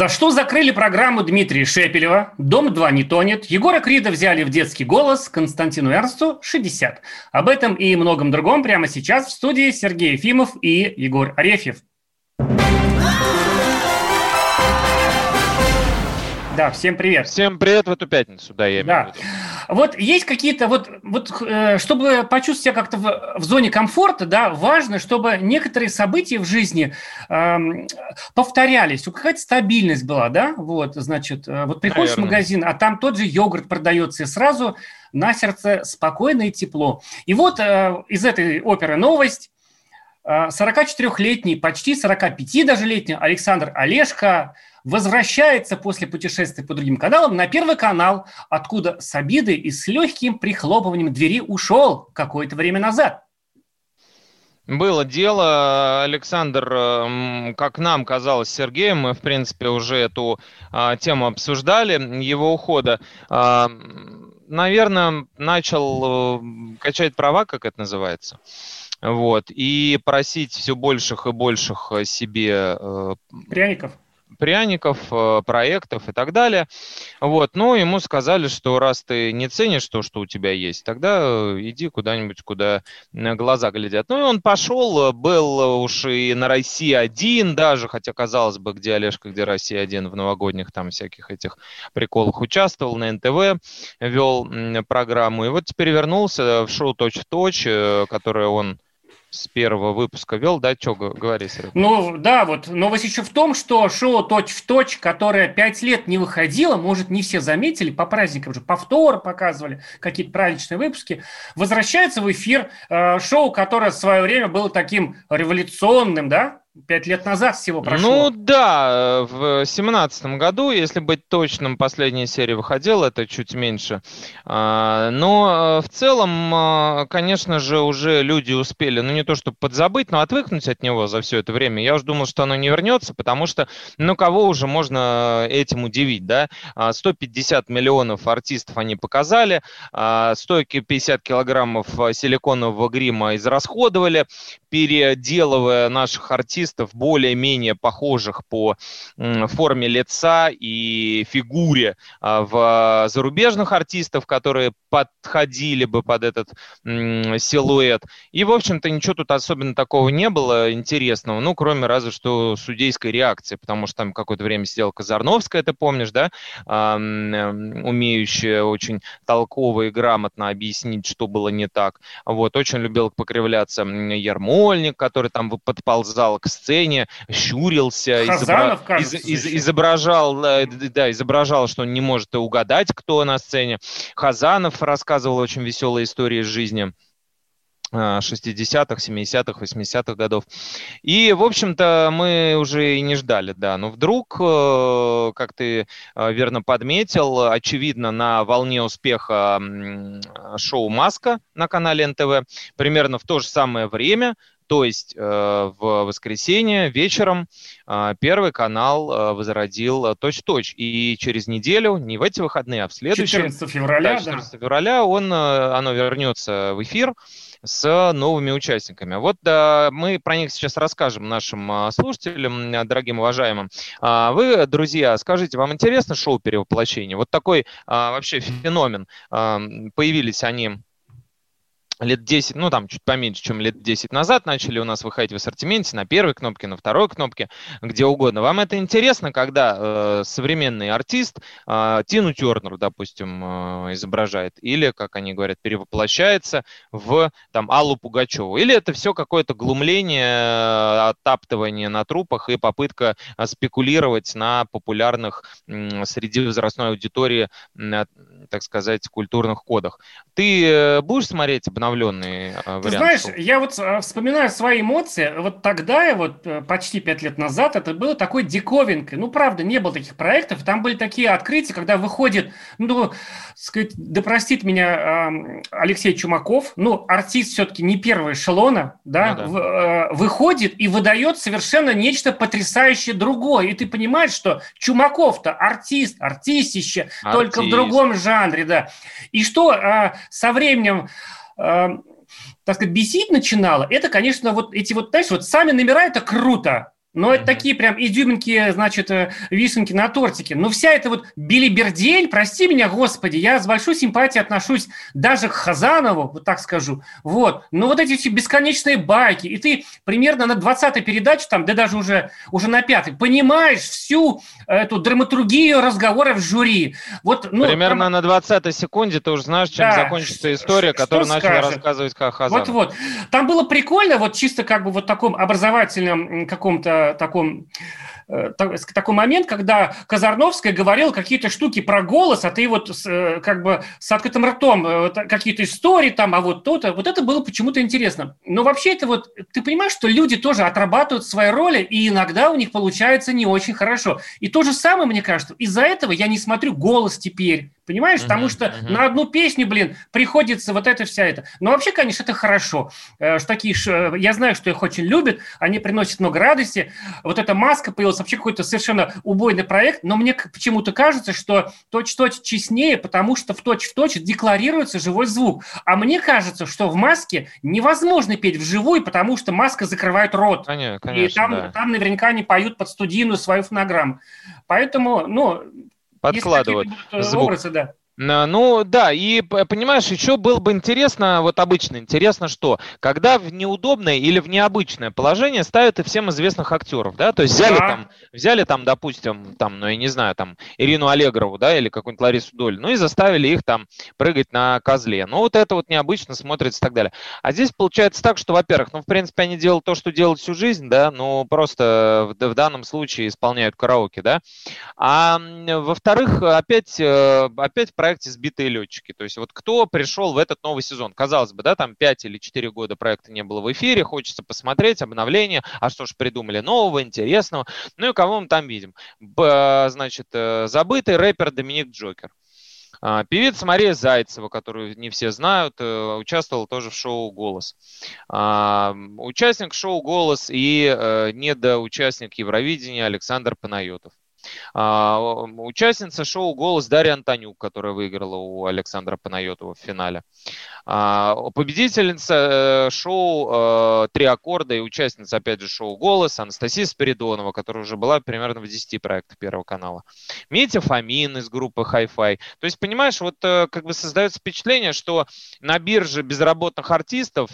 За что закрыли программу Дмитрия Шепелева? Дом-2 не тонет. Егора Крида взяли в детский голос. Константину Эрнсту 60. Об этом и многом другом прямо сейчас в студии Сергей Ефимов и Егор Арефьев. Да, всем привет. Всем привет в эту пятницу, да, я имею Да. в виду. Вот есть какие-то вот, вот э, чтобы почувствовать себя как-то в, в зоне комфорта, да, важно, чтобы некоторые события в жизни эм, повторялись, какая-то стабильность была, да, вот, значит, э, вот приходишь в Наверное. магазин, а там тот же йогурт продается, и сразу на сердце спокойно и тепло. И вот э, из этой оперы новость. Э, 44-летний, почти 45 даже летний Александр Олешко возвращается после путешествия по другим каналам на Первый канал, откуда с обидой и с легким прихлопыванием двери ушел какое-то время назад. Было дело, Александр, как нам казалось, Сергеем, мы, в принципе, уже эту а, тему обсуждали, его ухода. А, Наверное, начал э, качать права, как это называется. Вот, и просить все больших и больших себе э, Пряников. Пряников, э, проектов и так далее. Вот, но ему сказали, что раз ты не ценишь то, что у тебя есть, тогда э, иди куда-нибудь, куда глаза глядят. Ну и он пошел, э, был уж и на России один даже, хотя казалось бы, где Олежка, где Россия один в новогодних там всяких этих приколах участвовал, на НТВ вел программу. И вот теперь вернулся в шоу «Точь в точь», которое он с первого выпуска вел, да, что говори, Серега? Ну да, вот новость еще в том, что шоу «Точь в точь», которое пять лет не выходило, может, не все заметили, по праздникам же повторы показывали, какие-то праздничные выпуски, возвращается в эфир э, шоу, которое в свое время было таким революционным, да? Пять лет назад всего прошло. Ну да, в семнадцатом году, если быть точным, последняя серия выходила, это чуть меньше. А, Но э, в целом, а, конечно же, уже люди успели, ну не то чтобы подзабыть, но отвыкнуть от него за все это время. Я уже думал, что оно не вернется, потому что, ну кого уже можно этим удивить, да? А, 150 миллионов артистов они показали, а, 150 килограммов а, силиконового грима израсходовали, переделывая наших артистов более-менее похожих по форме лица и фигуре а, в зарубежных артистов, которые подходили бы под этот силуэт. И, в общем-то, ничего тут особенно такого не было интересного, ну, кроме разве что судейской реакции, потому что там какое-то время сидела Казарновская, ты помнишь, да, А, м, умеющая очень толково и грамотно объяснить, что было не так. Вот, очень любил покривляться Ермольник, который там подползал к сцене, щурился, Хазанов, изобра- кажется, из- из- изображал, э, да, изображал, что он не может угадать, кто на сцене. Хазанов рассказывал очень веселые истории из жизни а, 60-х, 70-х, 80-х годов. И, в общем-то, мы уже и не ждали, да. Но вдруг, э, как ты э, верно подметил, очевидно, на волне успеха шоу «Маска» на канале НТВ примерно в то же самое время, то есть э, в воскресенье вечером э, Первый канал э, возродил «Точь-в-точь». И через неделю, не в эти выходные, а в следующие, 14 февраля, да, да. 14 февраля он, оно вернется в эфир с новыми участниками. Вот да, мы про них сейчас расскажем нашим слушателям, дорогим уважаемым. А, Вы, друзья, скажите, вам интересно шоу перевоплощения? Вот такой вообще феномен. Появились они лет 10, ну там чуть поменьше, чем лет 10 назад начали у нас выходить в ассортименте на первой кнопке, на второй кнопке, где угодно. Вам это интересно, когда э, современный артист э, Тину Тернер, допустим, э, изображает, или, как они говорят, перевоплощается в там Аллу Пугачеву, или это все какое-то глумление, э, оттаптывание на трупах и попытка э, спекулировать на популярных м, среди возрастной аудитории, э, так сказать, культурных кодах. Ты э, будешь смотреть обновление обновленный вариант. Ты знаешь, я вот вспоминаю свои эмоции. Вот тогда, вот почти пять лет назад, это было такой диковинкой. Ну, правда, не было таких проектов. Там были такие открытия, когда выходит, ну, сказать, да простит меня Алексей Чумаков, ну, артист все-таки не первого эшелона, да, ну, да. выходит и выдает совершенно нечто потрясающее другое. И ты понимаешь, что Чумаков-то артист, артистище, артист. только в другом жанре, да. И что со временем так сказать, бесить начинало, это, конечно, вот эти вот, знаешь, вот сами номера, это круто, но это такие прям изюминки, значит, э, вишенки на тортике. Но вся эта вот билибердель, прости меня, господи, я с большой симпатией отношусь даже к Хазанову, вот так скажу. Вот. Но вот эти все бесконечные байки, и ты примерно на 20-й передаче, там, да даже уже, уже на пятой, понимаешь всю эту драматургию разговоров в жюри. Вот, ну, примерно там... на 20-й секунде ты уже знаешь, чем да. закончится история, которую начал скажет? рассказывать Хазанов. Вот-вот. Там было прикольно, вот чисто как бы вот таком образовательном каком-то таком такой момент, когда Казарновская говорила какие-то штуки про голос, а ты вот э, как бы с открытым ртом э, какие-то истории там, а вот то-то. Вот это было почему-то интересно. Но вообще это вот, ты понимаешь, что люди тоже отрабатывают свои роли, и иногда у них получается не очень хорошо. И то же самое, мне кажется, из-за этого я не смотрю голос теперь. Понимаешь? Uh-huh, Потому что uh-huh. на одну песню, блин, приходится вот это вся это. Но вообще, конечно, это хорошо. Что такие, я знаю, что их очень любят, они приносят много радости. Вот эта маска появилась вообще какой-то совершенно убойный проект, но мне почему-то кажется, что точь-точь честнее, потому что в точь-в-точь декларируется живой звук. А мне кажется, что в маске невозможно петь вживую, потому что маска закрывает рот. Конечно, конечно, и там, да. там наверняка они поют под студийную свою фонограмму. Поэтому, ну... Подкладывают звук. Образы, да. Ну да, и понимаешь, еще было бы интересно, вот обычно интересно, что когда в неудобное или в необычное положение ставят и всем известных актеров, да, то есть взяли да. там, взяли там, допустим, там, ну я не знаю, там Ирину Аллегрову, да, или какую-нибудь Ларису Доль, ну и заставили их там прыгать на козле. Ну вот это вот необычно смотрится и так далее. А здесь получается так, что, во-первых, ну в принципе они делают то, что делают всю жизнь, да, ну просто в, в данном случае исполняют караоке, да. А во-вторых, опять, э, опять проект проекте «Сбитые летчики». То есть вот кто пришел в этот новый сезон? Казалось бы, да, там 5 или 4 года проекта не было в эфире, хочется посмотреть обновление, а что ж придумали нового, интересного. Ну и кого мы там видим? Б, значит, э, забытый рэпер Доминик Джокер. А, певица Мария Зайцева, которую не все знают, э, участвовала тоже в шоу «Голос». А, участник шоу «Голос» и э, недоучастник Евровидения Александр Панайотов. А, участница шоу «Голос» Дарья Антонюк, которая выиграла у Александра Панайотова в финале. А, победительница э, шоу э, «Три аккорда» и участница, опять же, шоу «Голос» Анастасия Спиридонова, которая уже была примерно в 10 проектах Первого канала. Митя Фомин из группы Hi-Fi. То есть, понимаешь, вот э, как бы создается впечатление, что на бирже безработных артистов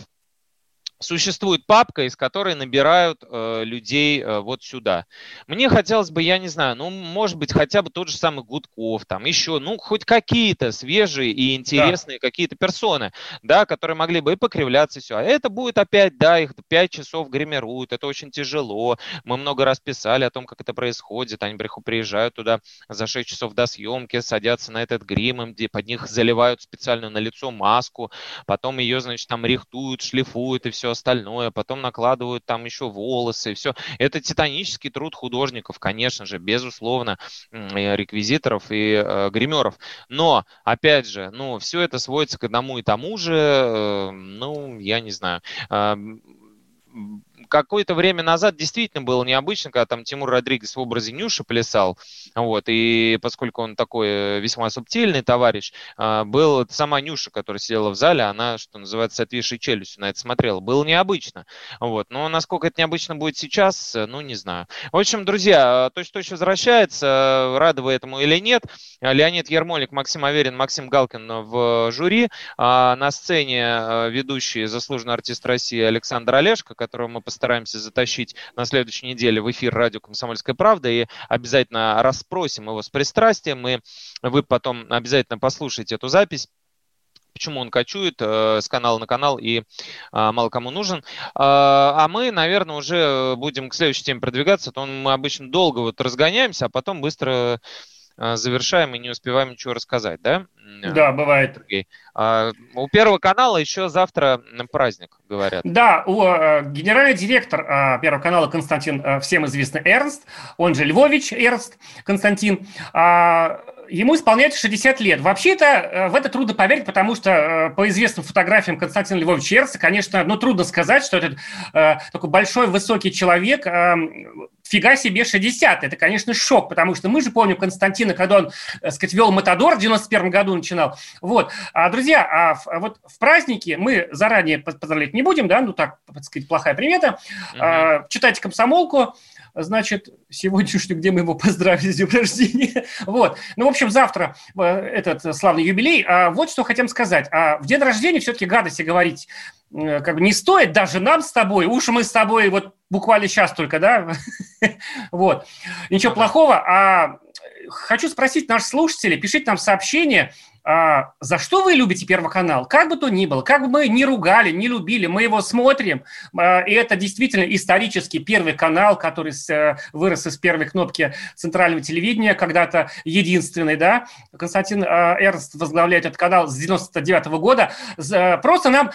существует папка, из которой набирают э, людей э, вот сюда. Мне хотелось бы, я не знаю, ну, может быть, хотя бы тот же самый Гудков, там еще, ну, хоть какие-то свежие и интересные да. какие-то персоны, да, которые могли бы и покривляться, и все. А это будет опять, да, их 5 часов гримируют, это очень тяжело. Мы много раз писали о том, как это происходит. Они приезжают туда за 6 часов до съемки, садятся на этот грим, им под них заливают специальную на лицо маску, потом ее, значит, там рихтуют, шлифуют и все все остальное, потом накладывают там еще волосы, все. Это титанический труд художников, конечно же, безусловно, реквизиторов и э, гримеров. Но, опять же, ну, все это сводится к одному и тому же, э, ну, я не знаю. Э, какое-то время назад действительно было необычно, когда там Тимур Родригес в образе Нюши плясал, вот, и поскольку он такой э, весьма субтильный товарищ, а, был сама Нюша, которая сидела в зале, она, что называется, с отвисшей челюстью на это смотрела. Было необычно, вот, но насколько это необычно будет сейчас, э, ну, не знаю. В общем, друзья, точно-точно возвращается, рады вы этому или нет. Леонид Ермолик, Максим Аверин, Максим Галкин в жюри, а на сцене э, ведущий заслуженный артист России Александр Олешко, которого мы постараемся затащить на следующей неделе в эфир радио «Комсомольская правда» и обязательно расспросим его с пристрастием, и вы потом обязательно послушаете эту запись почему он кочует э, с канала на канал и э, мало кому нужен. Э, а мы, наверное, уже будем к следующей теме продвигаться. То мы обычно долго вот разгоняемся, а потом быстро завершаем и не успеваем ничего рассказать, да? Да, бывает. Сергей. А, у Первого канала еще завтра праздник, говорят. Да, у, э, генеральный директор э, Первого канала Константин, э, всем известный Эрнст, он же Львович Эрнст Константин, ему исполняется 60 лет. Вообще-то э, в это трудно поверить, потому что э, по известным фотографиям Константина Львовича Эрца, конечно, ну, трудно сказать, что этот э, такой большой, высокий человек, э, фига себе 60. Это, конечно, шок, потому что мы же помним Константина, когда он, так сказать, вел Матадор в 91 году начинал. Вот. А, друзья, а в, а вот в праздники мы заранее поздравлять не будем, да, ну так, так сказать, плохая примета. Uh-huh. А, читайте комсомолку, значит, сегодняшнюю, где мы его поздравили с днем рождения. Вот. Ну, в общем, завтра э, этот славный юбилей. А вот что хотим сказать. А в день рождения все-таки гадости говорить э, как бы не стоит даже нам с тобой. Уж мы с тобой вот буквально сейчас только, да? Вот. Ничего плохого. А хочу спросить наших слушателей, пишите нам сообщение, а, за что вы любите Первый канал? Как бы то ни было, как бы мы не ругали, не любили, мы его смотрим. А, и это действительно исторический Первый канал, который э, вырос из первой кнопки центрального телевидения, когда-то единственный, да. Константин а, Эрнст возглавляет этот канал с 99 -го года. Просто нам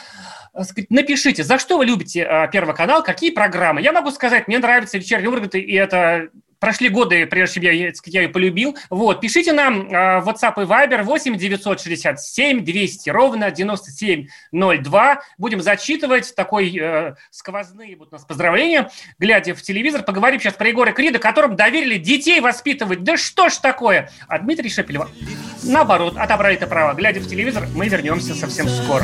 напишите, за что вы любите Первый канал, какие программы. Я могу сказать, мне нравится «Вечерний Ургант», и это Прошли годы, прежде чем я, я ее полюбил. Вот, пишите нам э, WhatsApp и Viber 8 967 200 ровно 9702. Будем зачитывать такой э, сквозные будут у нас поздравления, глядя в телевизор. Поговорим сейчас про Егора Крида, которым доверили детей воспитывать. Да что ж такое? А Дмитрий Шепелева, наоборот, отобрали это право. Глядя в телевизор, мы вернемся совсем скоро.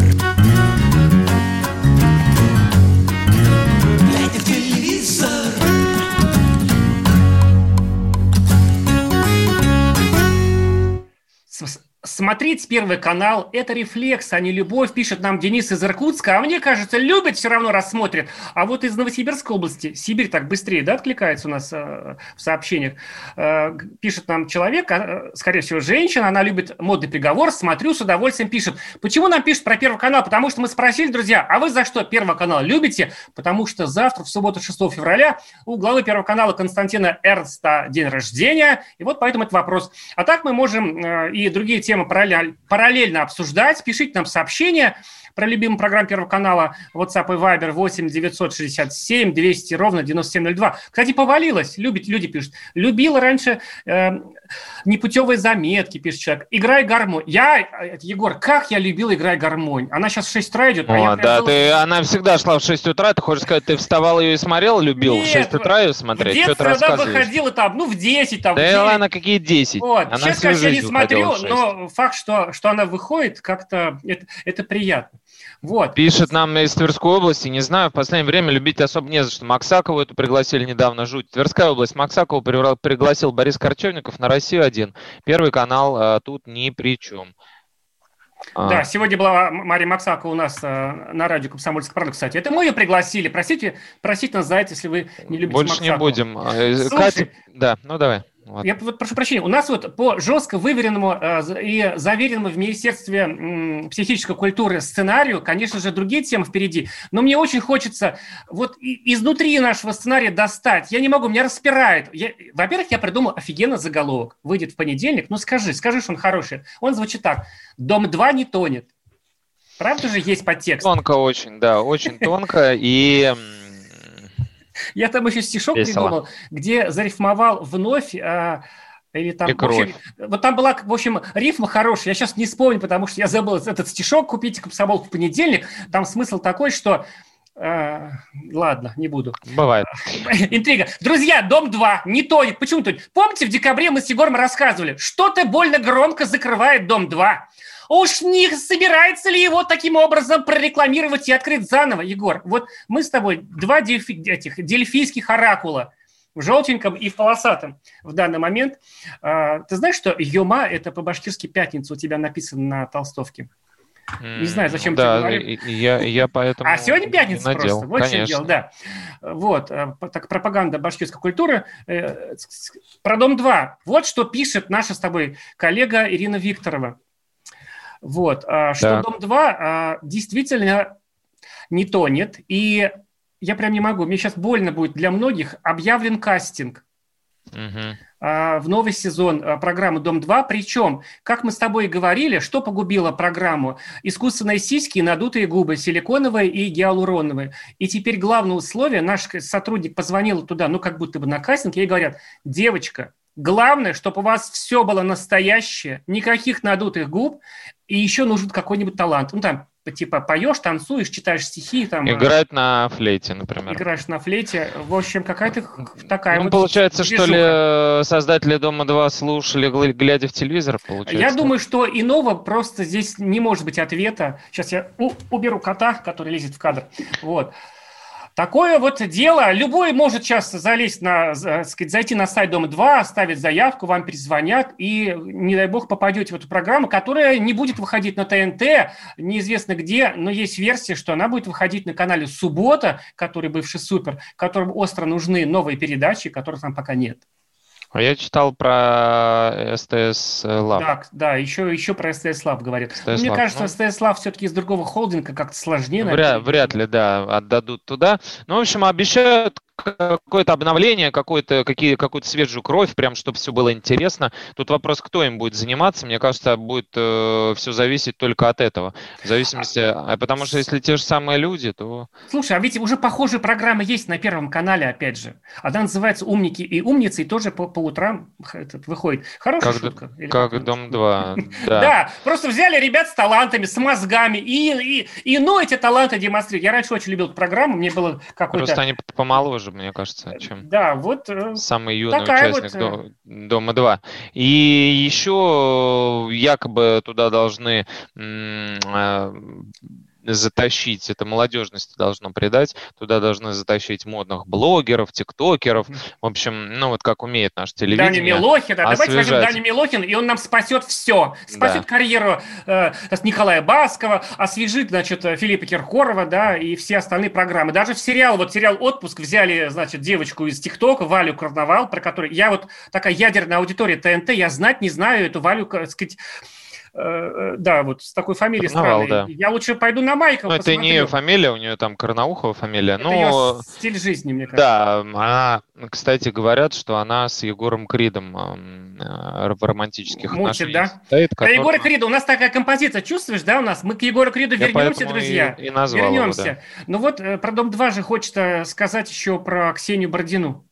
So, Смотреть Первый канал – это рефлекс, а не любовь, пишет нам Денис из Иркутска. А мне кажется, любят, все равно рассмотрят. А вот из Новосибирской области, Сибирь так быстрее, да, откликается у нас э, в сообщениях, э, пишет нам человек, э, скорее всего, женщина, она любит модный приговор, смотрю, с удовольствием пишет. Почему нам пишет про Первый канал? Потому что мы спросили, друзья, а вы за что Первый канал любите? Потому что завтра, в субботу, 6 февраля, у главы Первого канала Константина Эрнста день рождения, и вот поэтому это вопрос. А так мы можем э, и другие темы темы параллель, параллельно обсуждать. Пишите нам сообщения про любимую программу Первого канала WhatsApp и Viber 8 967 200 ровно 9702. Кстати, повалилось. Любит, люди пишут. Любила раньше э, непутевые заметки, пишет человек. Играй гармонь. Я, э, Егор, как я любил играй гармонь. Она сейчас в 6 утра идет. А О, а да, был... ты, она всегда шла в 6 утра. Ты хочешь сказать, ты вставал ее и смотрел, любил Нет, в 6 утра ее смотреть? В детстве она выходила там, ну, в 10. Там, да в ладно, какие 10? Вот. Она сейчас, конечно, я не смотрю, но факт, что, что она выходит, как-то это, это приятно. Вот. Пишет нам из Тверской области, не знаю, в последнее время любить особо не за что. Максакову эту пригласили недавно, жуть. Тверская область, Максакову пригласил Борис Корчевников на Россию-1. Первый канал а, тут ни при чем. А. Да, сегодня была Мария Максакова у нас э, на радио «Комсомольская правда», кстати. Это мы ее пригласили. Простите, простите нас за это, если вы не любите Больше Максакову. не будем. Э, Слушай, Катя, да, ну давай. Вот. Я вот прошу прощения, у нас вот по жестко выверенному э, и заверенному в Министерстве психической культуры сценарию, конечно же, другие темы впереди, но мне очень хочется вот изнутри нашего сценария достать. Я не могу, меня распирает. Во-первых, я придумал офигенно заголовок. Выйдет в понедельник, ну скажи, скажи, что он хороший. Он звучит так. «Дом-2 не тонет». Правда же есть подтекст? Тонко очень, да, очень тонко. И я там еще стишок Весело. придумал, где зарифмовал вновь... А, или там, и в общем, вот там была, в общем, рифма хорошая. Я сейчас не вспомню, потому что я забыл этот стишок купить комсомолку в понедельник. Там смысл такой, что А, ладно, не буду. Бывает. Интрига. Друзья, Дом-2 не тонет. Почему тонет? Помните, в декабре мы с Егором рассказывали, что-то больно громко закрывает Дом-2. Уж не собирается ли его таким образом прорекламировать и открыть заново, Егор? Вот мы с тобой два дельфи- этих дельфийских оракула в желтеньком и в полосатом в данный момент. А, ты знаешь, что Йома – это по-башкирски пятница у тебя написано на толстовке? Не знаю, зачем да, и- и я, я поэтому А сегодня пятница надел, просто. Вот чем конечно. дело, да. Вот, э, так пропаганда башкирской культуры. Э, Про Дом-2. Вот что пишет наша с тобой коллега Ирина Викторова. Вот, а, что Так. Дом-2 а, действительно не тонет. И я прям не могу, мне сейчас больно будет для многих, объявлен кастинг а, в новый сезон программы «Дом-2». Причем, как мы с тобой и говорили, что погубило программу? Искусственные сиськи и надутые губы, силиконовые и гиалуроновые. И теперь главное условие, наш сотрудник позвонил туда, ну, как будто бы на кастинг, ей говорят, девочка, главное, чтобы у вас все было настоящее, никаких надутых губ, и еще нужен какой-нибудь талант. Ну, там, типа, поешь, танцуешь, читаешь стихи, там... а, Играть на флейте, например. Играешь на флейте. В общем, какая-то такая Ну, вот получается, что ли, движуха. э, создатели Дома-2 слушали, глядя в телевизор, получается? Я думаю, что иного просто здесь не может быть ответа. Сейчас я уберу кота, который лезет в кадр. Вот. Такое вот дело. Любой может сейчас залезть на, так сказать, зайти на сайт Дома 2, оставить заявку, вам перезвонят, и, не дай бог, попадете в эту программу, которая не будет выходить на ТНТ, неизвестно где, но есть версия, что она будет выходить на канале «Суббота», который бывший «Супер», которым остро нужны новые передачи, которых там пока нет. А я читал про СТС Лав. Да, да, еще, еще про СТС Лав говорят. STS Но Мне Lab, кажется, ну. СТС Лав все-таки из другого холдинга как-то сложнее. Вряд, наверное. вряд ли, да, отдадут туда. Ну, в общем, обещают какое-то обновление, какое-то, какие, какую-то свежую кровь, прям, чтобы все было интересно. Тут вопрос, кто им будет заниматься. Мне кажется, будет все зависеть только от этого. В зависимости... а потому что если те же самые люди, то... Слушай, а ведь уже похожие программы есть на Первом канале, опять же. Она называется «Умники и умницы», и тоже по, по утрам этот, выходит. Хорошая Как, шутка? Или как как? Дом-2. Да. Да. просто взяли ребят с талантами, с мозгами, и, и, и ну эти таланты демонстрируют. Я раньше очень любил программу, мне было какой-то... Просто они помоложе, мне кажется, чем... Да, вот... э, Самый юный Такая участник вот, До- Дома 2. И еще якобы туда должны затащить, это молодежность должно придать, туда должны затащить модных блогеров, тиктокеров, в общем, ну вот как умеет наш Даня телевидение. Милохин, а давайте возьмем освежать. Даню Милохин, и он нам спасет все. Спасет Да. карьеру э, Николая Баскова, освежит, значит, Филиппа Киркорова, да, и все остальные программы. Даже в сериал, вот сериал «Отпуск» взяли, значит, девочку из ТикТока, Валю Карнавал, про которую я вот такая ядерная аудитория ТНТ, я знать не знаю эту Валю, так сказать, э, э, да, вот с такой фамилией Карнавал, странной. да. Я лучше пойду на Майкл, Ну, это не ее посмотрю. фамилия, у нее там Карнаухова фамилия. Это но её стиль жизни, мне кажется. Да, она, кстати, говорят, что она с Егором Кридом э, в романтических Мутит, отношениях да? состоит. Про который- Егора Крида. У нас такая композиция, чувствуешь, да, у нас? Мы к Егору Криду Я вернемся, друзья. И, и назвал его, Вернемся. да. Ну вот про Дом-2 же хочется сказать еще про Ксению Бородину.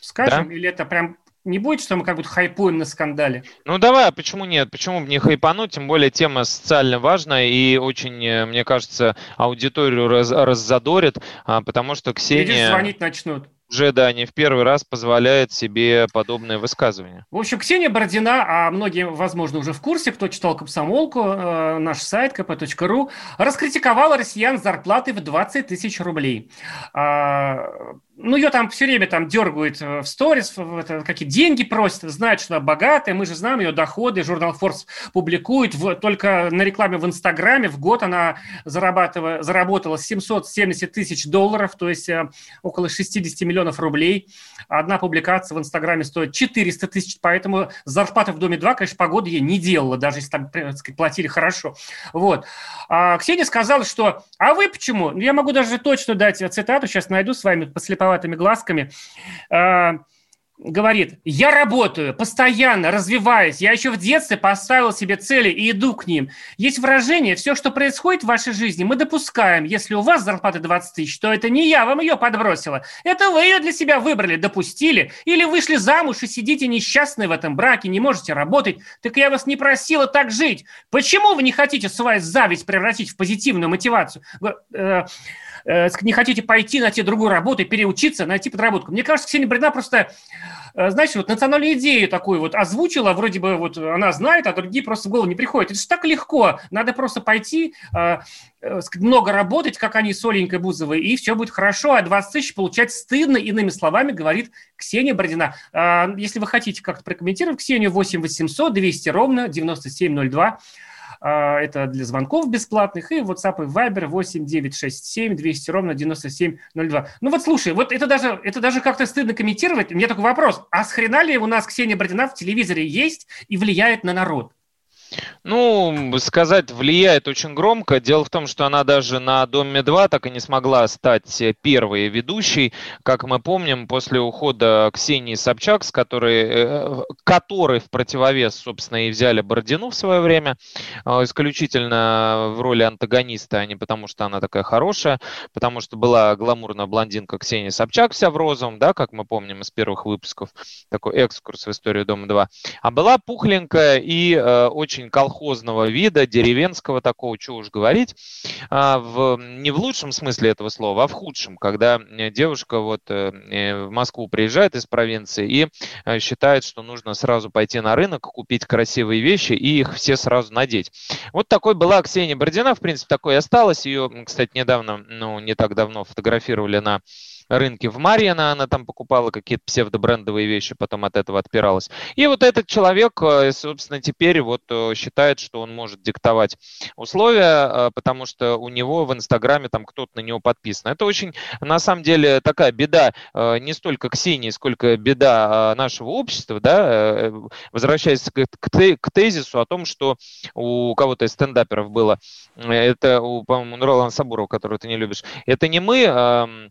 Скажем, Да. или это прям не будет, что мы как будто хайпуем на скандале? Ну давай, а почему нет? Почему бы не хайпануть? Тем более тема социально важная и очень, э, мне кажется, аудиторию раз, раззадорит, а, потому что Видишь, Ксения звонить начнут. уже, да, не в первый раз позволяет себе подобные высказывания. В общем, Ксения Бородина, а многие, возможно, уже в курсе, кто читал «Комсомолку», э, наш сайт kp.ru, раскритиковала россиян с зарплатой в 20 тысяч рублей. А, ну, ее там все время там дергают э, в сторис, какие деньги просят, знают, что она богатая, мы же знаем ее доходы, журнал Forbes публикует, в- только на рекламе в Инстаграме в год она зарабатывала, заработала 770 тысяч долларов, то есть э, около 60 миллионов рублей. Одна публикация в Инстаграме стоит 400 тысяч, поэтому зарплата в Доме 2, конечно, погода ей не делала, даже если там так сказать, платили хорошо. Вот. А Ксения сказала, что «А вы почему?» Я могу даже точно дать цитату, сейчас найду с вами послеповатыми глазками. Говорит, я работаю, постоянно развиваюсь. Я еще в детстве поставил себе цели и иду к ним. Есть выражение, все, что происходит в вашей жизни, мы допускаем. Если у вас зарплата 20 тысяч, то это не я вам ее подбросила. Это вы ее для себя выбрали, допустили. Или вышли замуж и сидите несчастны в этом браке, не можете работать. Так я вас не просила так жить. Почему вы не хотите свою зависть превратить в позитивную мотивацию? Э, э, не хотите пойти, найти другую работу, переучиться, найти подработку. Мне кажется, Ксения Брина просто Э, знаете, вот национальную идею такую вот озвучила, вроде бы вот она знает, а другие просто в голову не приходят. Это же так легко. Надо просто пойти, э, э, много работать, как они с Оленькой Бузовой, и все будет хорошо, а 20 тысяч получать стыдно, иными словами, говорит Ксения Бородина. Если вы хотите как-то прокомментировать Ксению, 8 800 200 ровно 9702 а, это для звонков бесплатных. И WhatsApp и Viber 8 967 200 ровно 9702. Ну вот слушай, вот это даже, это даже как-то стыдно комментировать. У меня такой вопрос. А с хрена ли у нас Ксения Бородина в телевизоре есть и влияет на народ? Ну, сказать влияет очень громко. Дело в том, что она даже на Доме-2 так и не смогла стать первой ведущей. Как мы помним, после ухода Ксении Собчак, с которой, э, который в противовес, собственно, и взяли Бородину в свое время, э, исключительно в роли антагониста, а не потому, что она такая хорошая, потому что была гламурная блондинка Ксения Собчак вся в розовом, да, как мы помним из первых выпусков, такой экскурс в историю Дома-2, а была пухленькая и э, очень очень колхозного вида, деревенского такого, что уж говорить, а, в, не в лучшем смысле этого слова, а в худшем, когда э, девушка вот э, э, в Москву приезжает из провинции и считает, что нужно сразу пойти на рынок, купить красивые вещи и их все сразу надеть. Вот такой была Ксения Бородина, в принципе, такой и осталась. Ее, кстати, недавно, ну, не так давно фотографировали на рынке в Марьино, она там покупала какие-то псевдобрендовые вещи, потом от этого отпиралась. И вот этот человек, э, собственно, теперь вот э, считает, что он может диктовать условия, э, потому что у него в Инстаграме там кто-то на него подписан. Это очень, на самом деле, такая беда не столько Ксении, сколько беда нашего общества, да, возвращаясь к тезису о том, что у кого-то из стендаперов было, это по-моему, Ролана Сабурова, которого ты не любишь, это не мы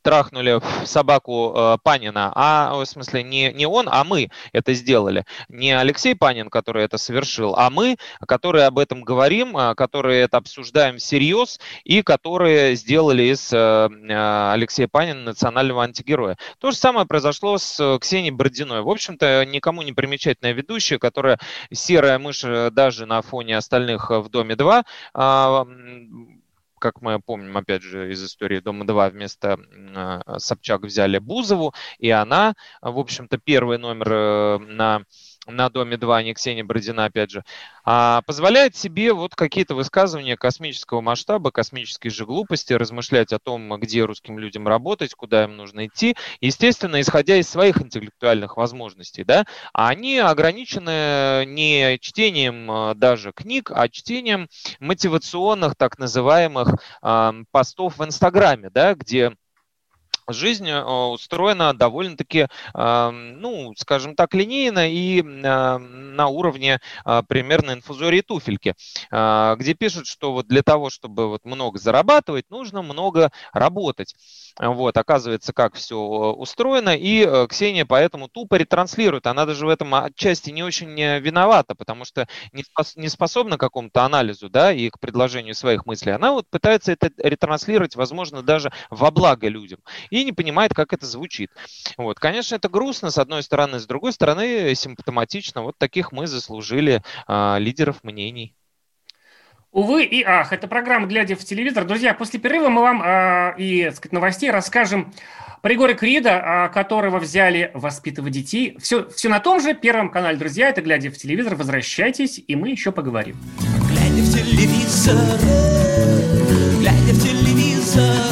трахнули собаку э, Панина, а в смысле не, не он, а мы это сделали. Не Алексей Панин, который это совершил, а мы, которые об этом говорим, э, которые это обсуждаем всерьез и которые сделали из э, э, Алексея Панина национального антигероя. То же самое произошло с Ксенией Бородиной. В общем-то, никому не примечательная ведущая, которая серая мышь э, даже на фоне остальных в «Доме-2», как мы помним, опять же, из истории Дома-2 вместо э, Собчак взяли Бузову, и она, в общем-то, первый номер э, на на Доме 2, а не Ксения Бородина, опять же, а позволяет себе вот какие-то высказывания космического масштаба, космические же глупости, размышлять о том, где русским людям работать, куда им нужно идти, естественно, исходя из своих интеллектуальных возможностей, да, а они ограничены не чтением а, даже книг, а чтением мотивационных так называемых э, постов в Инстаграме, да, где жизнь э, устроена довольно-таки, ну, скажем так, линейно и на уровне а, примерно инфузории туфельки, где пишут, что вот для того, чтобы вот много зарабатывать, нужно много работать. Вот, оказывается, как все э, устроено, и э, Ксения поэтому тупо ретранслирует. Она даже в этом отчасти не очень виновата, потому что не способна к какому-то анализу, да, и к предложению своих мыслей. Она вот пытается это ретранслировать, возможно, даже во благо людям и не понимает, как это звучит. Вот. Конечно, это грустно, с одной стороны, с другой стороны, симптоматично. Вот таких мы заслужили а, лидеров мнений. Увы и ах, это программа «Глядя в телевизор». Друзья, после перерыва мы вам э, и сказать, новостей расскажем про Егора Крида, э, которого взяли воспитывать детей. Все, все на том же Первом канале, друзья. Это «Глядя в телевизор». Возвращайтесь, и мы еще поговорим. Глядя в телевизор, глядя в телевизор,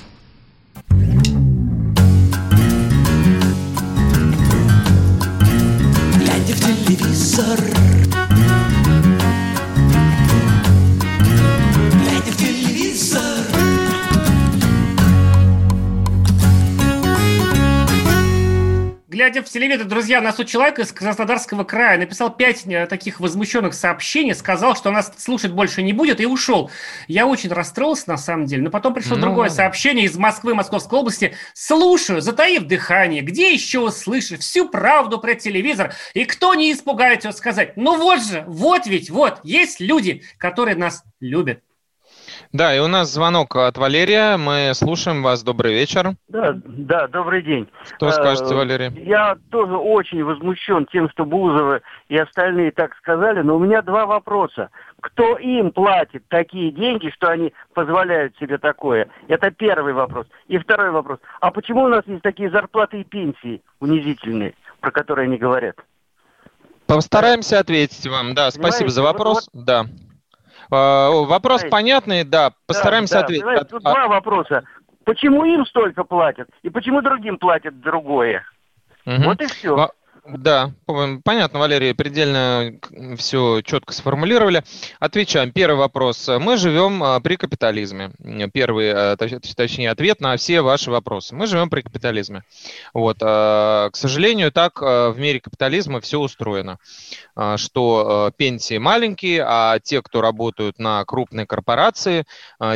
Телевизор глядя в телевизор, друзья, нас у человека из Краснодарского края написал пять э, таких возмущенных сообщений, сказал, что нас слушать больше не будет и ушел. Я очень расстроился на самом деле, но потом пришло ну... другое сообщение из Москвы, Московской области. Слушаю, затаив дыхание, где еще услышать всю правду про телевизор, и кто не испугается сказать, ну вот же, вот ведь, вот, есть люди, которые нас любят. Да, и у нас звонок от Валерия. Мы слушаем вас. Добрый вечер. Да, да, добрый день. Что скажете, э, Валерий? Я тоже очень возмущен тем, что Бузовы и остальные так сказали, но у меня два вопроса. Кто им платит такие деньги, что они позволяют себе такое? Это первый вопрос. И второй вопрос. А почему у нас есть такие зарплаты и пенсии унизительные, про которые они говорят? Постараемся ответить вам. Да, спасибо Понимаете? за вопрос. Вот, да. А, вопрос понятный, да, постараемся да, ответить. Знаете, тут а... два вопроса. Почему им столько платят и почему другим платят другое? Угу. Вот и все. Да, понятно, Валерий, предельно все четко сформулировали. Отвечаем. Первый вопрос. Мы живем а, при капитализме. Первый, а, точнее, ответ на все ваши вопросы. Мы живем при капитализме. Вот. А, к сожалению, так в мире капитализма все устроено, что пенсии маленькие, а те, кто работают на крупные корпорации,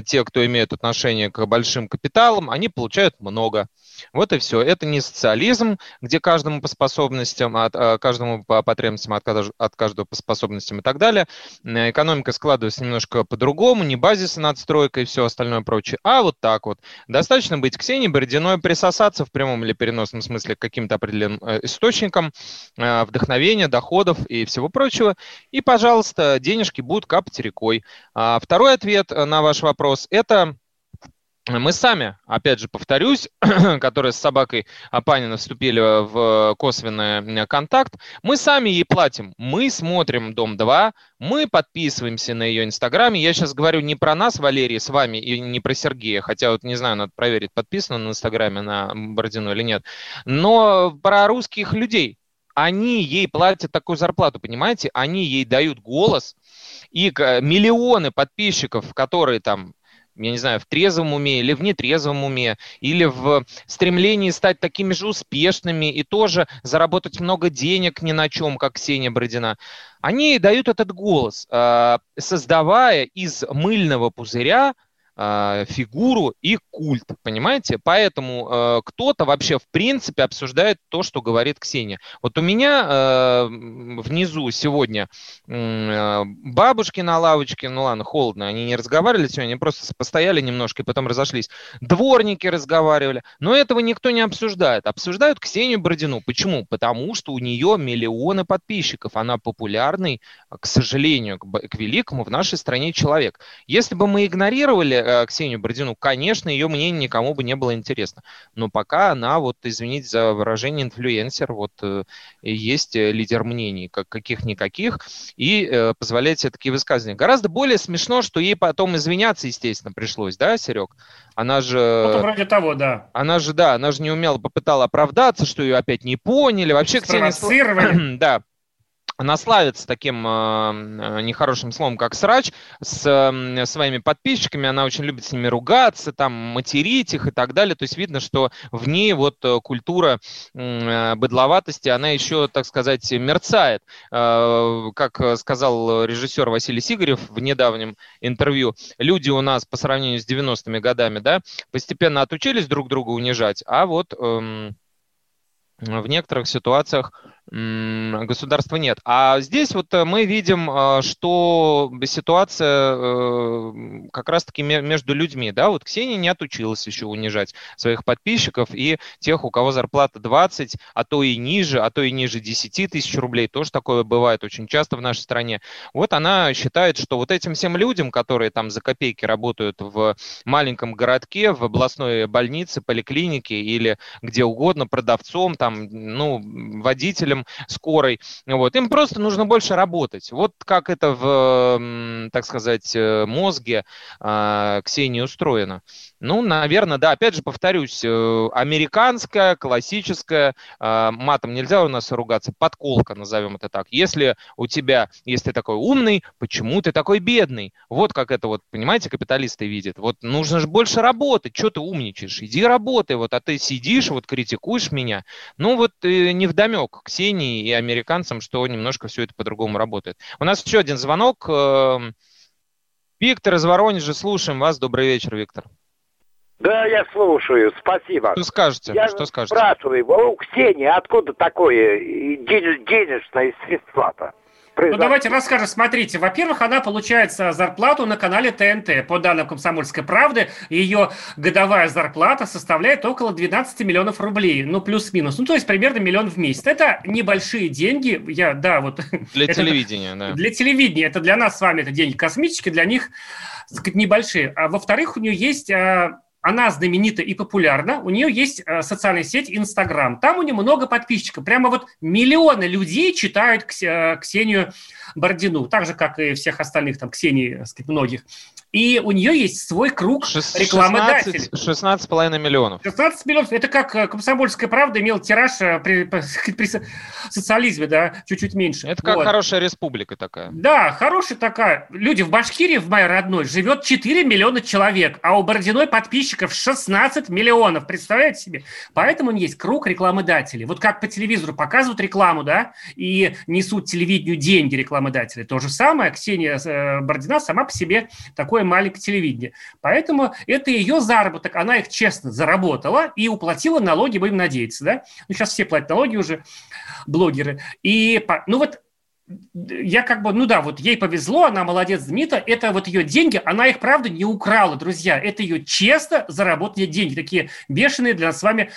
те, кто имеют отношение к большим капиталам, они получают много. Вот и все. Это не социализм, где каждому по способностям, от, э, каждому по потребностям, от, от каждого по способностям и так далее. Э, экономика складывается немножко по-другому, не базис надстройка и все остальное прочее, а вот так вот. Достаточно быть Ксении Бородиной, присосаться в прямом или переносном смысле к каким-то определенным э, источникам вдохновения, доходов и всего прочего, и, пожалуйста, денежки будут капать рекой. А второй ответ на ваш вопрос – это мы сами, опять же, повторюсь, которые с собакой Апанина вступили в косвенный контакт, мы сами ей платим. Мы смотрим «Дом-2», мы подписываемся на ее инстаграме. Я сейчас говорю не про нас, Валерий, с вами, и не про Сергея, хотя вот не знаю, надо проверить, подписано на инстаграме на Бородину или нет, но про русских людей. Они ей платят такую зарплату, понимаете? Они ей дают голос, и миллионы подписчиков, которые там я не знаю, в трезвом уме или в нетрезвом уме, или в стремлении стать такими же успешными и тоже заработать много денег ни на чем, как Ксения Бородина, они дают этот голос, а, создавая из мыльного пузыря фигуру и культ, понимаете? Поэтому э, кто-то вообще в принципе обсуждает то, что говорит Ксения. Вот у меня э, внизу сегодня э, бабушки на лавочке, ну ладно, холодно, они не разговаривали сегодня, они просто постояли немножко и потом разошлись. Дворники разговаривали, но этого никто не обсуждает. Обсуждают Ксению Бородину. Почему? Потому что у нее миллионы подписчиков, она популярный, к сожалению, к, к великому в нашей стране человек. Если бы мы игнорировали Ксению Бородину, конечно, ее мнение никому бы не было интересно. Но пока она, вот, извините за выражение, инфлюенсер, вот, э, есть э, лидер мнений, как каких-никаких, и э, позволяет себе такие высказывания. Гораздо более смешно, что ей потом извиняться, естественно, пришлось, да, Серег? Она же... Что-то вроде того, да. Она же, да, она же не умела, попытала оправдаться, что ее опять не поняли. Вообще, Ксения... да, она славится таким э, нехорошим словом, как срач, с э, своими подписчиками, она очень любит с ними ругаться, там, материть их и так далее, то есть видно, что в ней вот э, культура э, быдловатости, она еще, так сказать, мерцает. Э, как сказал режиссер Василий Сигарев в недавнем интервью, люди у нас по сравнению с 90-ми годами, да, постепенно отучились друг друга унижать, а вот э, в некоторых ситуациях государства нет. А здесь вот э, мы видим, э, что ситуация э, как раз-таки между людьми. Да? Вот Ксения не отучилась еще унижать своих подписчиков и тех, у кого зарплата 20, а то и ниже, а то и ниже 10 тысяч рублей. Тоже такое бывает очень часто в нашей стране. Вот она считает, что вот этим всем людям, которые там за копейки работают в маленьком городке, в областной больнице, поликлинике или где угодно, продавцом, там, ну, водителем, водителем скорой. Вот. Им просто нужно больше работать. Вот как это в, так сказать, э, мозге э, Ксении устроено. Ну, наверное, да. Опять же, повторюсь, э, американская, классическая, э, матом нельзя у нас ругаться, подколка, назовем это так. Если у тебя, если ты такой умный, почему ты такой бедный? Вот как это вот, понимаете, капиталисты видят. Вот нужно же больше работать. Что ты умничаешь? Иди работай. Вот, а ты сидишь, вот критикуешь меня. Ну, вот э, не вдомек Ксении и американцам, что немножко все это по-другому работает. У нас еще один звонок. Эм, Виктор из Воронежа, слушаем вас. Добрый вечер, Виктор. Да, я слушаю, спасибо. Что скажете? Я что скажете? спрашиваю, у Ксении откуда такое денежное Ну, давайте расскажем. Смотрите, во-первых, она получает зарплату на канале ТНТ. По данным «Комсомольской правды», ее годовая зарплата составляет около 12 миллионов рублей. Ну, плюс-минус. Ну, то есть примерно миллион в месяц. Это небольшие деньги. Я, да, вот... Для телевидения, да. Для телевидения. Это для нас с вами это деньги космические, для них, так сказать, небольшие. А во-вторых, у нее есть а, она знаменита и популярна, у нее есть э, социальная сеть Инстаграм. Там у нее много подписчиков. Прямо вот миллионы людей читают э, Ксению Бородину, так же, как и всех остальных, там, Ксении, сказать, многих. И у нее есть свой круг рекламодателей. 16,5 миллионов. 16 миллионов. Это как э, «Комсомольская правда» имел тираж э, при, при, социализме, да, чуть-чуть меньше. Это как вот. хорошая республика такая. Да, хорошая такая. Люди, в Башкирии, в моей родной, живет 4 миллиона человек, а у Бородиной подписчиков 16 миллионов. Представляете себе? Поэтому нее есть круг рекламодателей. Вот как по телевизору показывают рекламу, да, и несут телевидению деньги рекламодатели. То же самое Ксения э, Бородина сама по себе такое маленькое телевидение. Поэтому это ее заработок, она их честно заработала и уплатила налоги, будем надеяться, да? Ну, сейчас все платят налоги уже, блогеры. И, ну вот, я как бы, ну да, вот ей повезло, она молодец, знаменита, это вот ее деньги, она их, правда, не украла, друзья, это ее честно заработанные деньги, такие бешеные для нас с вами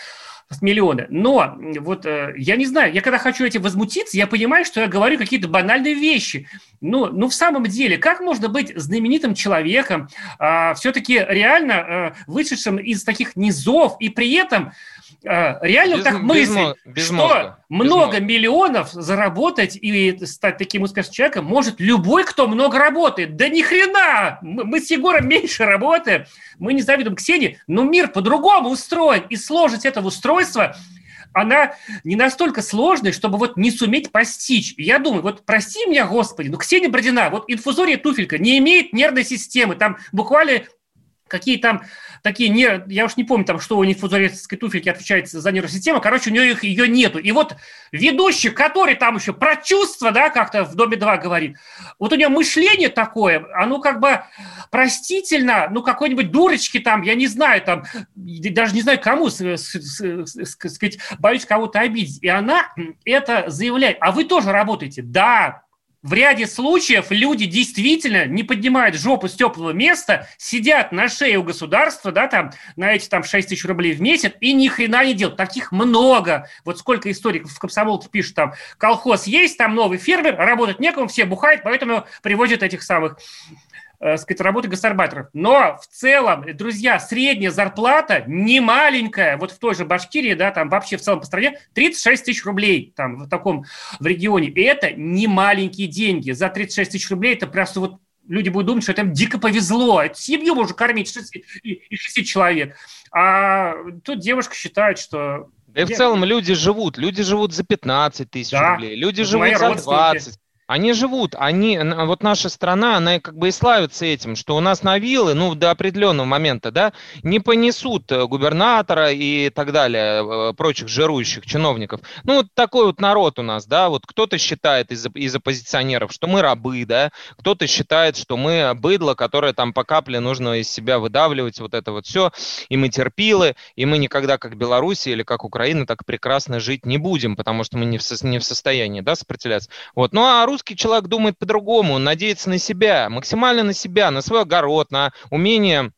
миллионы. Но вот э, я не знаю, я когда хочу этим возмутиться, я понимаю, что я говорю какие-то банальные вещи. Ну, ну в самом деле, как можно быть знаменитым человеком, э, все-таки реально э, вышедшим из таких низов и при этом а, реально без, так мыслить, без, без что мозга, много без миллионов заработать и стать таким успешным человеком может любой, кто много работает. Да ни хрена! Мы с Егором меньше работаем, мы не завидуем Ксении, но мир по-другому устроен, и сложность этого устройства она не настолько сложная, чтобы вот не суметь постичь. Я думаю, вот прости меня, Господи, но Ксения Бродина, вот инфузория туфелька не имеет нервной системы, там буквально какие там такие, не, я уж не помню, там, что у инфузорецкой туфельки отвечает за нервную систему, короче, у нее их, ее нету. И вот ведущий, который там еще про чувства, да, как-то в «Доме-2» говорит, вот у нее мышление такое, оно как бы простительно, ну, какой-нибудь дурочки там, я не знаю, там, даже не знаю кому, сказать, боюсь кого-то обидеть. И она это заявляет. А вы тоже работаете? Да, в ряде случаев люди действительно не поднимают жопу с теплого места, сидят на шее у государства, да, там, на эти там 6 тысяч рублей в месяц и ни хрена не делают. Таких много. Вот сколько историков в комсомолке пишут, там, колхоз есть, там новый фермер, работать некому, все бухают, поэтому привозят этих самых сказать, работы гастарбайтеров. Но в целом, друзья, средняя зарплата не маленькая, вот в той же Башкирии, да, там вообще в целом по стране 36 тысяч рублей там в таком в регионе. И это не маленькие деньги. За 36 тысяч рублей это просто вот люди будут думать, что это им дико повезло. Эту семью можно кормить и 6 человек. А тут девушка считает, что... Да и в целом люди живут. Люди живут за 15 тысяч да, рублей. Люди живут за 20. Они живут, они, вот наша страна, она как бы и славится этим, что у нас на виллы, ну, до определенного момента, да, не понесут э, губернатора и так далее, э, прочих жирующих чиновников. Ну, вот такой вот народ у нас, да, вот кто-то считает из, из оппозиционеров, что мы рабы, да, кто-то считает, что мы быдло, которое там по капле нужно из себя выдавливать, вот это вот все, и мы терпилы, и мы никогда как Беларусь или как Украина так прекрасно жить не будем, потому что мы не в, не в состоянии, да, сопротивляться. Вот, ну, а русский человек думает по-другому, он надеется на себя, максимально на себя, на свой огород, на умение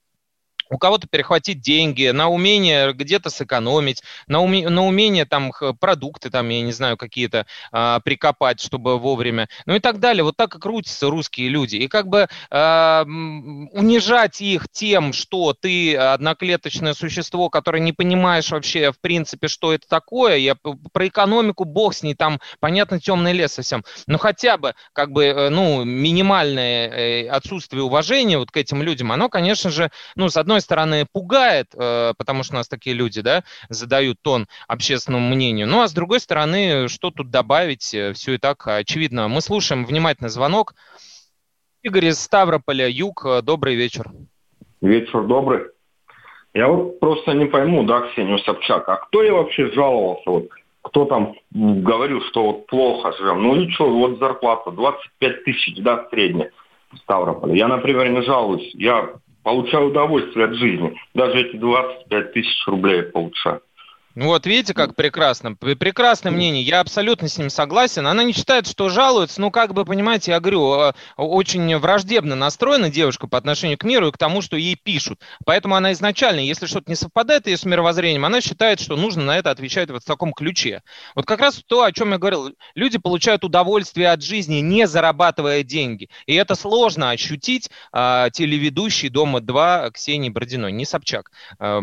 у кого-то перехватить деньги, на умение где-то сэкономить, на, уме, на умение там продукты, там, я не знаю, какие-то а, прикопать, чтобы вовремя, ну и так далее. Вот так и крутятся русские люди. И как бы а, унижать их тем, что ты одноклеточное существо, которое не понимаешь вообще, в принципе, что это такое, я про экономику, бог с ней, там, понятно, темный лес совсем, но хотя бы, как бы, э, ну, минимальное э, отсутствие уважения вот к этим людям, оно, конечно же, ну, с одной одной стороны, пугает, э, потому что у нас такие люди, да, задают тон общественному мнению. Ну, а с другой стороны, что тут добавить? Э, Все и так очевидно. Мы слушаем внимательно звонок. Игорь из Ставрополя, Юг. Э, добрый вечер. Вечер добрый. Я вот просто не пойму, да, Ксения Собчак, а кто я вообще жаловался? Вот, кто там говорил, что вот плохо живем? Ну и что, вот зарплата 25 тысяч, да, средняя в Ставрополе. Я, например, не жалуюсь. Я получаю удовольствие от жизни. Даже эти 25 тысяч рублей получаю. Ну вот видите, как прекрасно. Прекрасное мнение. Я абсолютно с ним согласен. Она не считает, что жалуется. Ну, как бы, понимаете, я говорю, э, очень враждебно настроена девушка по отношению к миру и к тому, что ей пишут. Поэтому она изначально, если что-то не совпадает ее с мировоззрением, она считает, что нужно на это отвечать вот в таком ключе. Вот как раз то, о чем я говорил. Люди получают удовольствие от жизни, не зарабатывая деньги. И это сложно ощутить а, телеведущий «Дома-2» Ксении Бородиной. Не Собчак. А,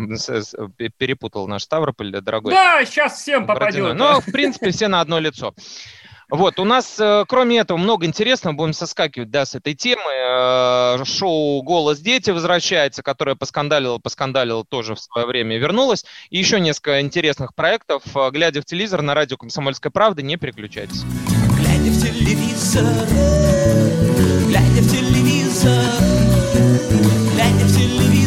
перепутал наш Ставрополь дорогой. Да, сейчас всем попадет. Но, в принципе, все на одно лицо. Вот, у нас, э, кроме этого, много интересного. Будем соскакивать, да, с этой темы. Э, шоу «Голос дети» возвращается, которое поскандалило, поскандалило тоже в свое время вернулось. И еще несколько интересных проектов. Э, глядя в телевизор на радио «Комсомольская правда», не переключайтесь. Глядя в телевизор, глядя в телевизор, глядя в телевизор,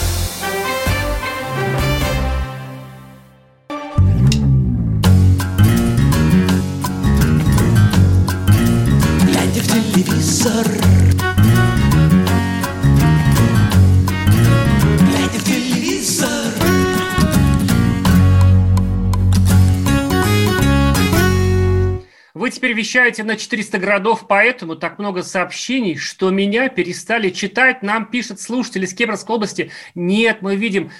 Вещаете на 400 городов, поэтому так много сообщений, что меня перестали читать. Нам пишет слушатель из Кемеровской области. Нет, мы видим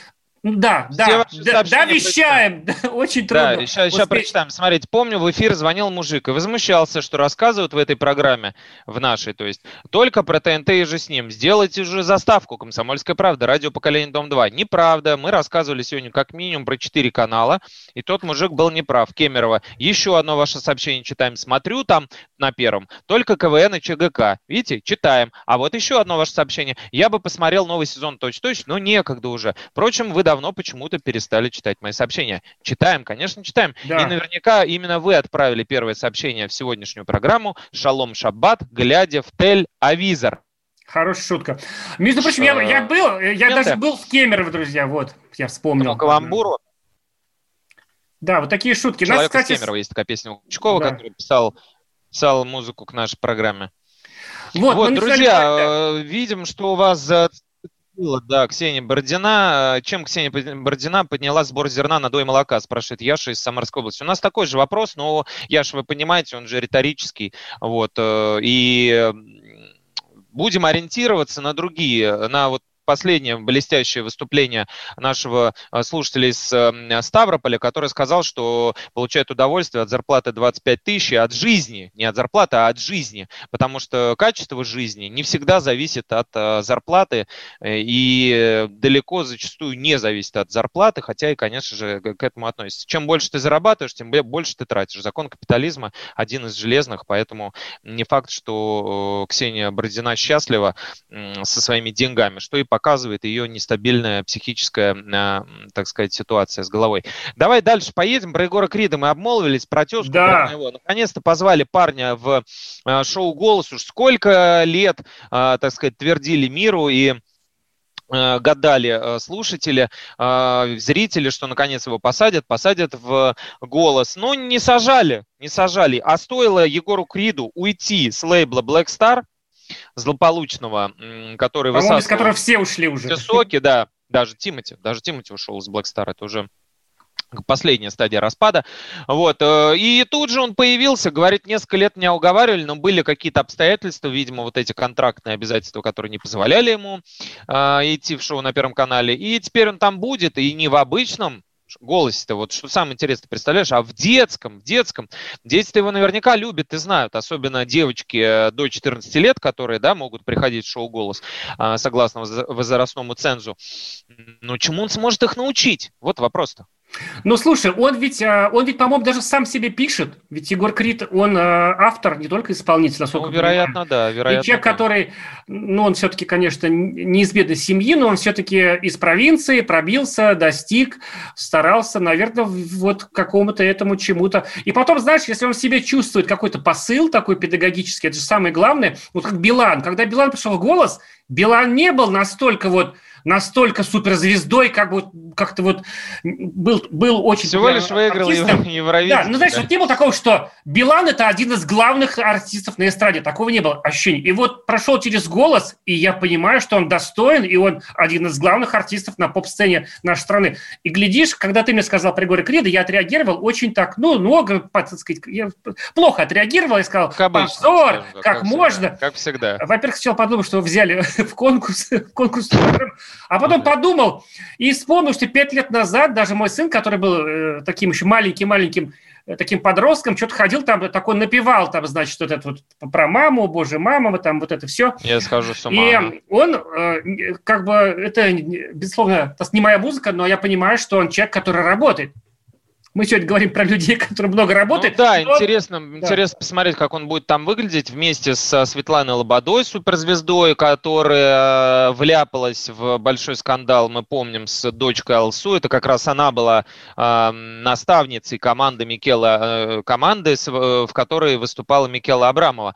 Да, да, да, да, вещаем. Да, очень трудно. Да, сейчас, сейчас прочитаем. Смотрите, помню, в эфир звонил мужик и возмущался, что рассказывают в этой программе, в нашей, то есть, только про ТНТ и же с ним. Сделайте уже заставку «Комсомольская правда», радио поколение Дом-2. Неправда. Мы рассказывали сегодня как минимум про четыре канала, и тот мужик был неправ. Кемерово. Еще одно ваше сообщение читаем. Смотрю там на первом. Только КВН и ЧГК. Видите? Читаем. А вот еще одно ваше сообщение. Я бы посмотрел новый сезон точно-точно, но некогда уже. Впрочем, вы давно почему-то перестали читать мои сообщения. Читаем, конечно, читаем. Да. И наверняка именно вы отправили первое сообщение в сегодняшнюю программу «Шалом Шаббат, глядя в Тель-Авизор». Хорошая шутка. Между прочим, я, я был, я Кем даже был в Кемерово, друзья, вот, я вспомнил. По каламбуру. Да, вот такие шутки. Нас, Человек из кстати, Кемерово есть такая песня у Кучкова, Да. который писал, писал музыку к нашей программе. Вот, Вот, друзья, говорить, э, видим, что у вас зацепило, да, Ксения Бородина. Э, Чем Ксения Бородина подняла сбор зерна на дой молока, спрашивает Яша из Самарской области. У нас такой же вопрос, но, Яша, вы понимаете, он же риторический. Вот, э, и будем ориентироваться на другие, на вот последнее блестящее выступление нашего э, слушателя из э, Ставрополя, который сказал, что получает удовольствие от зарплаты 25 тысяч, от жизни, не от зарплаты, а от жизни, потому что качество жизни не всегда зависит от э, зарплаты и далеко зачастую не зависит от зарплаты, хотя и, конечно же, к этому относится. Чем больше ты зарабатываешь, тем больше ты тратишь. Закон капитализма один из железных, поэтому не факт, что Ксения Бородина счастлива со своими деньгами, что и показывает ее нестабильная психическая, а, так сказать, ситуация с головой. Давай дальше поедем. Про Егора Крида мы обмолвились, про тезку, Да. про моего. Наконец-то позвали парня в а, шоу «Голос». Уж сколько лет, а, так сказать, твердили миру и гадали слушатели, зрители, что наконец его посадят, посадят в голос. Но не сажали, не сажали. А стоило Егору Криду уйти с лейбла Black Star, злополучного, который высасывал... из которого все ушли уже. Все соки, да. Даже Тимати, даже Тимати ушел из Black Star, это уже последняя стадия распада. Вот. Э, и тут же он появился, говорит, несколько лет меня уговаривали, но были какие-то обстоятельства, видимо, вот эти контрактные обязательства, которые не позволяли ему э, идти в шоу на Первом канале. И теперь он там будет, и не в обычном голосе-то, вот что самое интересное, представляешь, а в детском, в детском, дети-то его наверняка любят и знают, особенно девочки э, до 14 лет, которые, да, могут приходить в шоу «Голос» согласно возрастному цензу. Но чему он сможет их научить? Вот вопрос-то. Ну, слушай, он ведь, а, он ведь, по-моему, даже сам себе пишет. Ведь Егор Крид, он а, автор, не только исполнитель, насколько ну, вероятно, да, вероятно. И человек, да. который, ну, он все-таки, конечно, не из бедной семьи, но он все-таки из провинции пробился, достиг, старался, наверное, вот к какому-то этому чему-то. И потом, знаешь, если он в себе чувствует какой-то посыл такой педагогический, это же самое главное, вот как Билан. Когда Билан пришел в голос, Билан не был настолько вот настолько суперзвездой, как вот как-то вот был, был очень... Всего лишь выиграл Евровидение. Да, ну знаешь, да. вот не было такого, что Билан это один из главных артистов на эстраде. Такого не было ощущения. И вот прошел через голос, и я понимаю, что он достоин, и он один из главных артистов на поп-сцене нашей страны. И глядишь, когда ты мне сказал про Егора Крида, я отреагировал очень так, ну, много, так сказать, я плохо отреагировал и сказал, как обычно, позор, как, как можно. Всегда, как всегда. Во-первых, сначала подумал, что взяли в конкурс, в конкурс а потом подумал и вспомнил, что пять лет назад даже мой сын, который был э, таким еще маленьким-маленьким э, таким подростком, что-то ходил там, такой напевал там, значит, вот это вот про маму, боже, мама, там вот это все. Я схожу с ума. И он, э, как бы, это, безусловно, это не моя музыка, но я понимаю, что он человек, который работает. Мы сегодня говорим про людей, которые много работают. Ну, да, но... интересно, да. интересно посмотреть, как он будет там выглядеть вместе с Светланой Лободой, суперзвездой, которая э, вляпалась в большой скандал, мы помним, с дочкой Алсу. Это как раз она была э, наставницей команды Микела, э, команды, в которой выступала Микела Абрамова.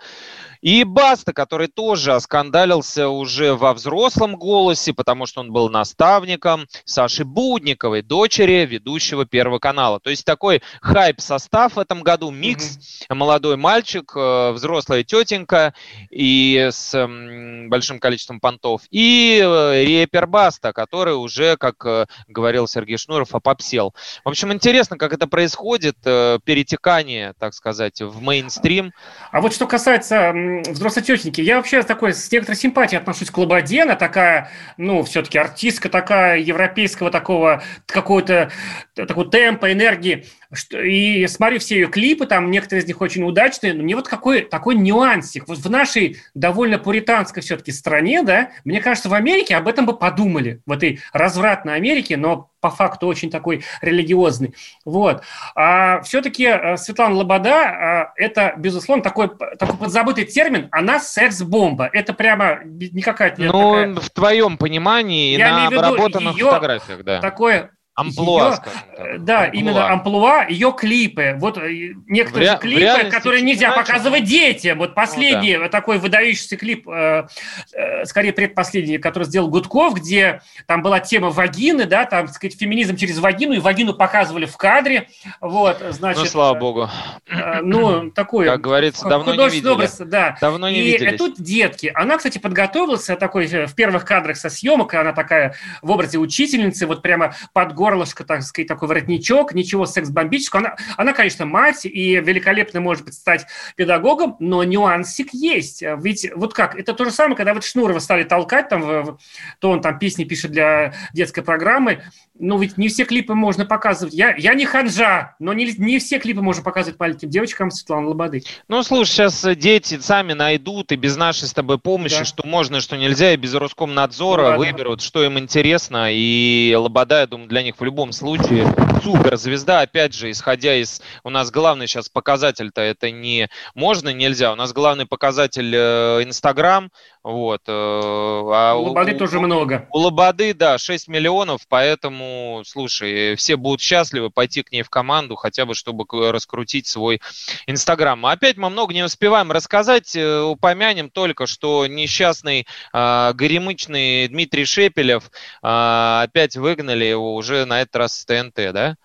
И Баста, который тоже оскандалился уже во взрослом голосе, потому что он был наставником Саши Будниковой, дочери ведущего Первого канала. То есть такой хайп-состав в этом году, микс, mm-hmm. молодой мальчик, э, взрослая тетенька и с большим количеством понтов, и э, репер Баста, который уже, как э, говорил Сергей Шнуров, опопсел. В общем, интересно, как это происходит, перетекание, так сказать, в мейнстрим. А вот что касается взрослой тетеньки. Я вообще такой с некоторой симпатией отношусь к Лободе. Она такая, ну, все-таки артистка такая, европейского такого, какого-то такого темпа, энергии. И смотрю все ее клипы, там некоторые из них очень удачные, но мне вот какой такой нюансик. Вот в нашей довольно пуританской все-таки стране, да, мне кажется, в Америке об этом бы подумали, в этой развратной Америке, но по факту очень такой религиозный. Вот. А все-таки э, Светлана Лобода э, – это, безусловно, такой, такой подзабытый термин. Она секс-бомба. Это прямо не какая-то... Ну, такая... в твоем понимании, Я на обработанных фотографиях, да. Такое Амплуа, ее, так. Э, да, амплуа. именно амплуа, ее клипы. Вот э, некоторые ре- клипы, которые нельзя иначе. показывать детям. Вот последний ну, да. такой выдающийся клип, э, э, скорее предпоследний, который сделал Гудков, где там была тема вагины, да, там, так сказать, феминизм через вагину, и вагину показывали в кадре. Вот, значит... Ну, слава богу. Э, ну, такой... Как говорится, давно не видели. Образ, да. Давно не и виделись. тут детки. Она, кстати, подготовилась такой в первых кадрах со съемок, она такая в образе учительницы, вот прямо под горлышко, так сказать, такой воротничок, ничего секс-бомбического. Она, она, конечно, мать и великолепно может быть стать педагогом, но нюансик есть. Ведь вот как, это то же самое, когда вот Шнурова стали толкать, там, то он там песни пишет для детской программы, ну ведь не все клипы можно показывать. Я, я не ханжа, но не, не все клипы можно показывать маленьким девочкам Светланы Лободы. Ну, слушай, сейчас дети сами найдут и без нашей с тобой помощи, да. что можно, что нельзя, и без Роскомнадзора да, выберут, что им интересно. И Лобода, я думаю, для них в любом случае суперзвезда. Опять же, исходя из... У нас главный сейчас показатель-то это не можно, нельзя. У нас главный показатель э, Инстаграм, Вот. э, А У Лободы тоже много. У Лободы, да, 6 миллионов, поэтому, слушай, все будут счастливы пойти к ней в команду, хотя бы чтобы раскрутить свой Инстаграм. Опять мы много не успеваем рассказать, э, упомянем только, что несчастный э, горемычный Дмитрий Шепелев э, опять выгнали его уже на этот раз с ТНТ, да?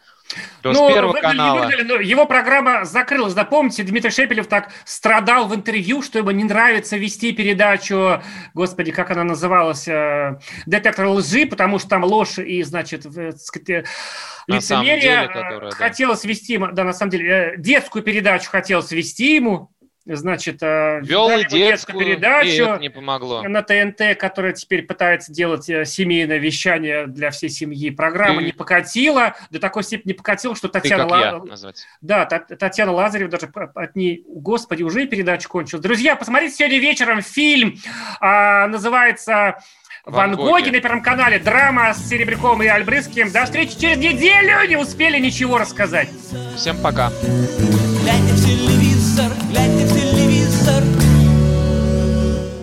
То с Ну, Первого выгнали, не канала. выгнали, но его программа закрылась. Да, помните, Дмитрий Шепелев так страдал в интервью, что ему не нравится вести передачу, господи, как она называлась, э, «Детектор лжи», потому что там ложь и, значит, э, сказать, э, лицемерие. деле, которая, да. Хотелось вести, да, на самом деле, детскую передачу хотелось вести ему, значит, э, Вел дали детскую передачу это не помогло. на ТНТ, которая теперь пытается делать э, семейное вещание для всей семьи. Программа Ты- не покатила, до такой степени не покатила, что Татьяна, Ла- да, Та- Татьяна Лазарева даже от ней, господи, уже и передача кончилась. Друзья, посмотрите сегодня вечером фильм, а, называется Ван «Ван Гоги». Гоги» на Первом канале. Драма с Серебряковым и Альбрызским. До встречи через неделю! Не успели ничего рассказать. Всем пока. Глядя в телевизор, глядя